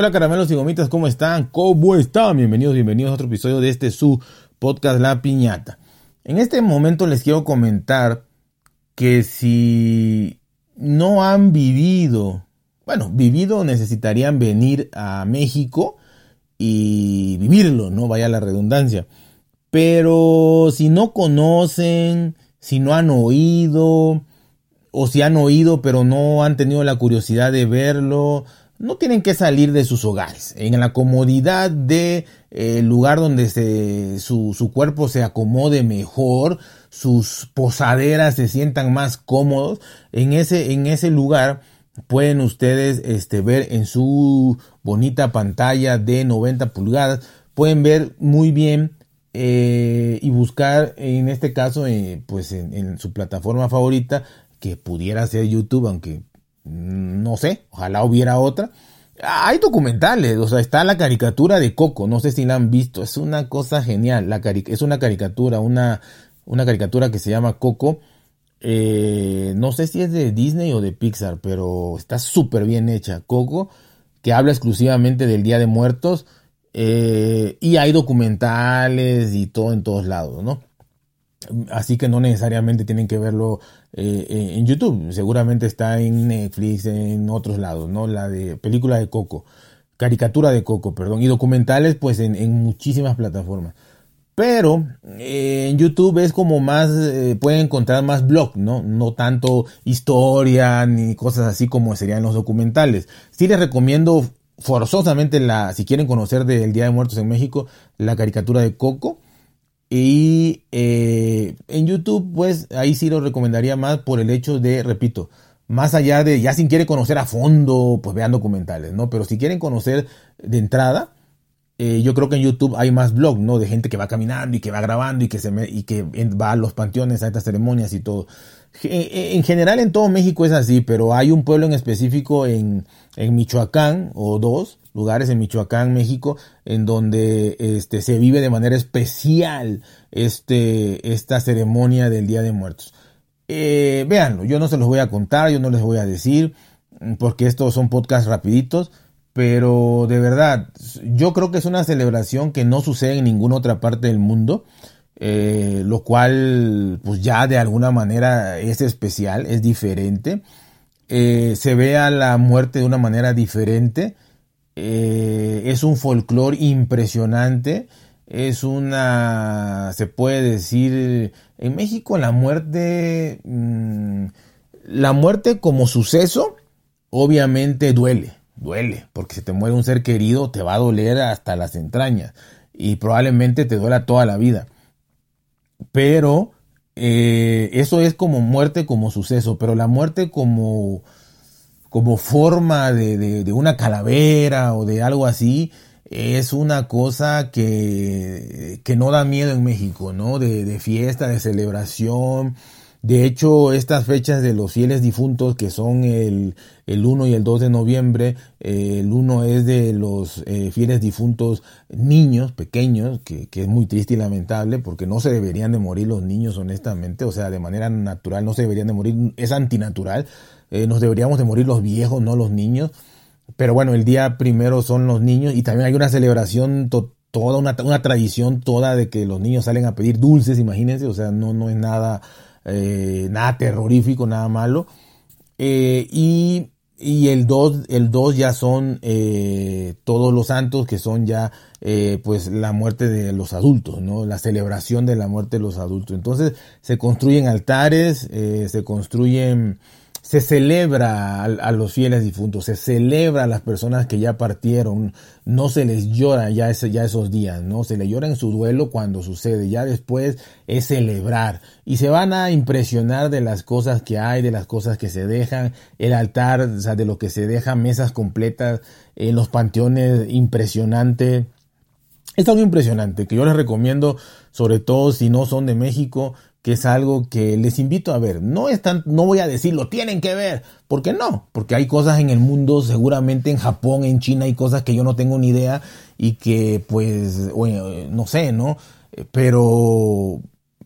Hola caramelos y gomitas, ¿cómo están? ¿Cómo están? Bienvenidos, bienvenidos a otro episodio de este su podcast La Piñata. En este momento les quiero comentar que si no han vivido, bueno, vivido necesitarían venir a México y vivirlo, no vaya la redundancia. Pero si no conocen, si no han oído, o si han oído pero no han tenido la curiosidad de verlo, no tienen que salir de sus hogares. En la comodidad del de, eh, lugar donde su, su, cuerpo se acomode mejor, sus posaderas se sientan más cómodos, en ese, en ese lugar pueden ustedes este, ver en su bonita pantalla de 90 pulgadas, pueden ver muy bien eh, y buscar en este caso eh, pues en, en, su plataforma favorita que pudiera ser YouTube aunque no sé, ojalá hubiera otra. Hay documentales, o sea, está la caricatura de Coco, no sé si la han visto, es una cosa genial, la es una caricatura, una, una caricatura que se llama Coco, eh, no sé si es de Disney o de Pixar, pero está súper bien hecha, Coco, que habla exclusivamente del Día de Muertos, eh, y hay documentales y todo en todos lados, ¿no? Así que no necesariamente tienen que verlo eh, en YouTube. Seguramente está en Netflix, en otros lados, ¿no? La de película de Coco, caricatura de Coco, perdón, y documentales, pues en, muchísimas plataformas. Pero eh, en YouTube es como más, eh, pueden encontrar más blog, ¿no? No tanto historia ni cosas así como serían los documentales. Sí les recomiendo forzosamente la, si quieren conocer del Día de Muertos en México, la caricatura de Coco y eh, en YouTube, pues ahí sí lo recomendaría más por el hecho de, repito, más allá de, ya si quieren conocer a fondo, pues vean documentales, ¿no? Pero si quieren conocer de entrada, eh, yo creo que en YouTube hay más blogs, ¿no? De gente que va caminando y que va grabando y que, se y que va a los panteones, a estas ceremonias y todo. Eh, en general en todo México es así, pero hay un pueblo en específico en, en Michoacán o dos lugares en Michoacán, México, en donde este, se vive de manera especial este, esta ceremonia del Día de Muertos. Eh, véanlo, yo no se los voy a contar, yo no les voy a decir, porque estos son podcasts rapiditos, pero de verdad, yo creo que es una celebración que no sucede en ninguna otra parte del mundo. Eh, lo cual pues ya de alguna manera es especial, es diferente. Eh, se ve a la muerte de una manera diferente. Eh, es un folclore impresionante. Es una, se puede decir, en México la muerte, mm, la muerte como suceso, obviamente duele, duele, porque si te muere un ser querido te va a doler hasta las entrañas y probablemente te duela toda la vida. Pero eh, eso es como muerte como suceso, pero la muerte como, como forma de, de, una calavera o de algo así, es una cosa que, que no da miedo en México, ¿no? De, de fiesta, de celebración, de hecho, estas fechas de los fieles difuntos, que son el, el 1 y el 2 de noviembre, eh, el 1 es de los eh, fieles difuntos niños, pequeños, que, que, es muy triste y lamentable, porque no se deberían de morir los niños, honestamente, o sea, de manera natural no se deberían de morir, es antinatural, eh, nos deberíamos de morir los viejos, no los niños. Pero bueno, el día primero son los niños y también hay una celebración toda una, una tradición toda de que los niños salen a pedir dulces, imagínense, o sea, no, no es nada eh, nada terrorífico, nada malo. Eh, y, y, el 2 el dos ya son todos los santos que son ya pues la muerte de los adultos, ¿no? La celebración de la muerte de los adultos. Entonces se construyen altares, se construyen se celebra a, los fieles difuntos, se celebra a las personas que ya partieron, no se les llora ya, ese, ya esos días, ¿no? Se les llora en su duelo cuando sucede, ya después es celebrar y se van a impresionar de las cosas que hay, de las cosas que se dejan, el altar, o sea, de lo que se deja, mesas completas en los panteones, impresionante. Es algo impresionante que yo les recomiendo, sobre todo si no son de México, que es algo que les invito a ver. No es no voy a decir lo tienen que ver, porque no, porque hay cosas en el mundo, seguramente en Japón, en China hay cosas que yo no tengo ni idea y que pues, no sé, ¿no? Pero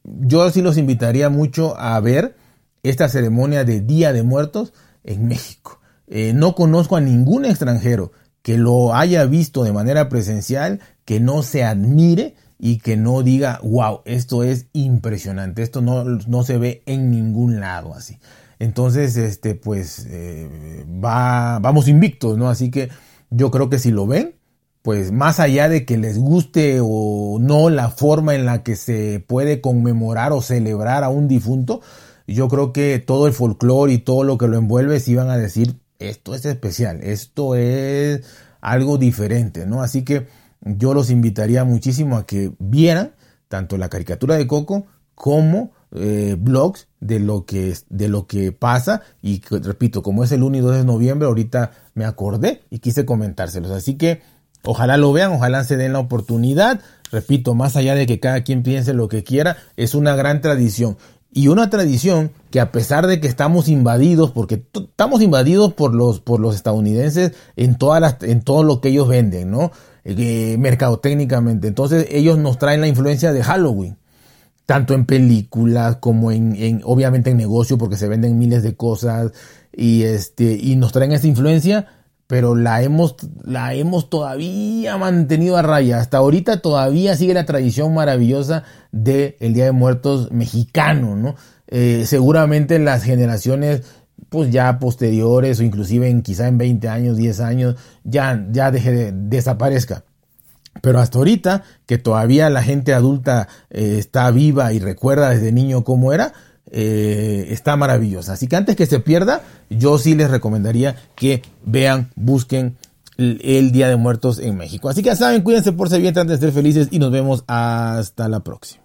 yo sí los invitaría mucho a ver esta ceremonia de Día de Muertos en México. Eh, no conozco a ningún extranjero que lo haya visto de manera presencial, que no se admire y que no diga, wow, esto es impresionante, esto no, no se ve en ningún lado así. Entonces, este, pues, eh, va, vamos invictos, ¿no? Así que yo creo que si lo ven, pues más allá de que les guste o no la forma en la que se puede conmemorar o celebrar a un difunto, yo creo que todo el folclore y todo lo que lo envuelve si van a decir esto es especial, esto es algo diferente, ¿no? Así que yo los invitaría muchísimo a que vieran tanto la caricatura de Coco como eh, blogs de lo que de lo que pasa y repito como es el 1 y 2 de noviembre ahorita me acordé y quise comentárselos. Así que ojalá lo vean ojalá se den la oportunidad. Repito más allá de que cada quien piense lo que quiera es una gran tradición y una tradición que a pesar de que estamos invadidos, porque estamos invadidos por los, por los estadounidenses en todas las, en todo lo que ellos venden, ¿no? Eh, mercadotécnicamente. Entonces ellos nos traen la influencia de Halloween, tanto en películas como en, en, obviamente en negocio, porque se venden miles de cosas y este, y nos traen esa influencia pero la hemos, la hemos todavía mantenido a raya. Hasta ahorita todavía sigue la tradición maravillosa del Día de Muertos mexicano, ¿no? Eh, seguramente las generaciones pues ya posteriores o inclusive en quizá en 20 años, 10 años, ya, ya deje de, desaparezca. Pero hasta ahorita, que todavía la gente adulta eh, está viva y recuerda desde niño cómo era, eh, está maravillosa. Así que antes que se pierda, yo sí les recomendaría que vean, busquen el Día de Muertos en México. Así que ya saben, cuídense por ser bien, traten de ser felices y nos vemos hasta la próxima.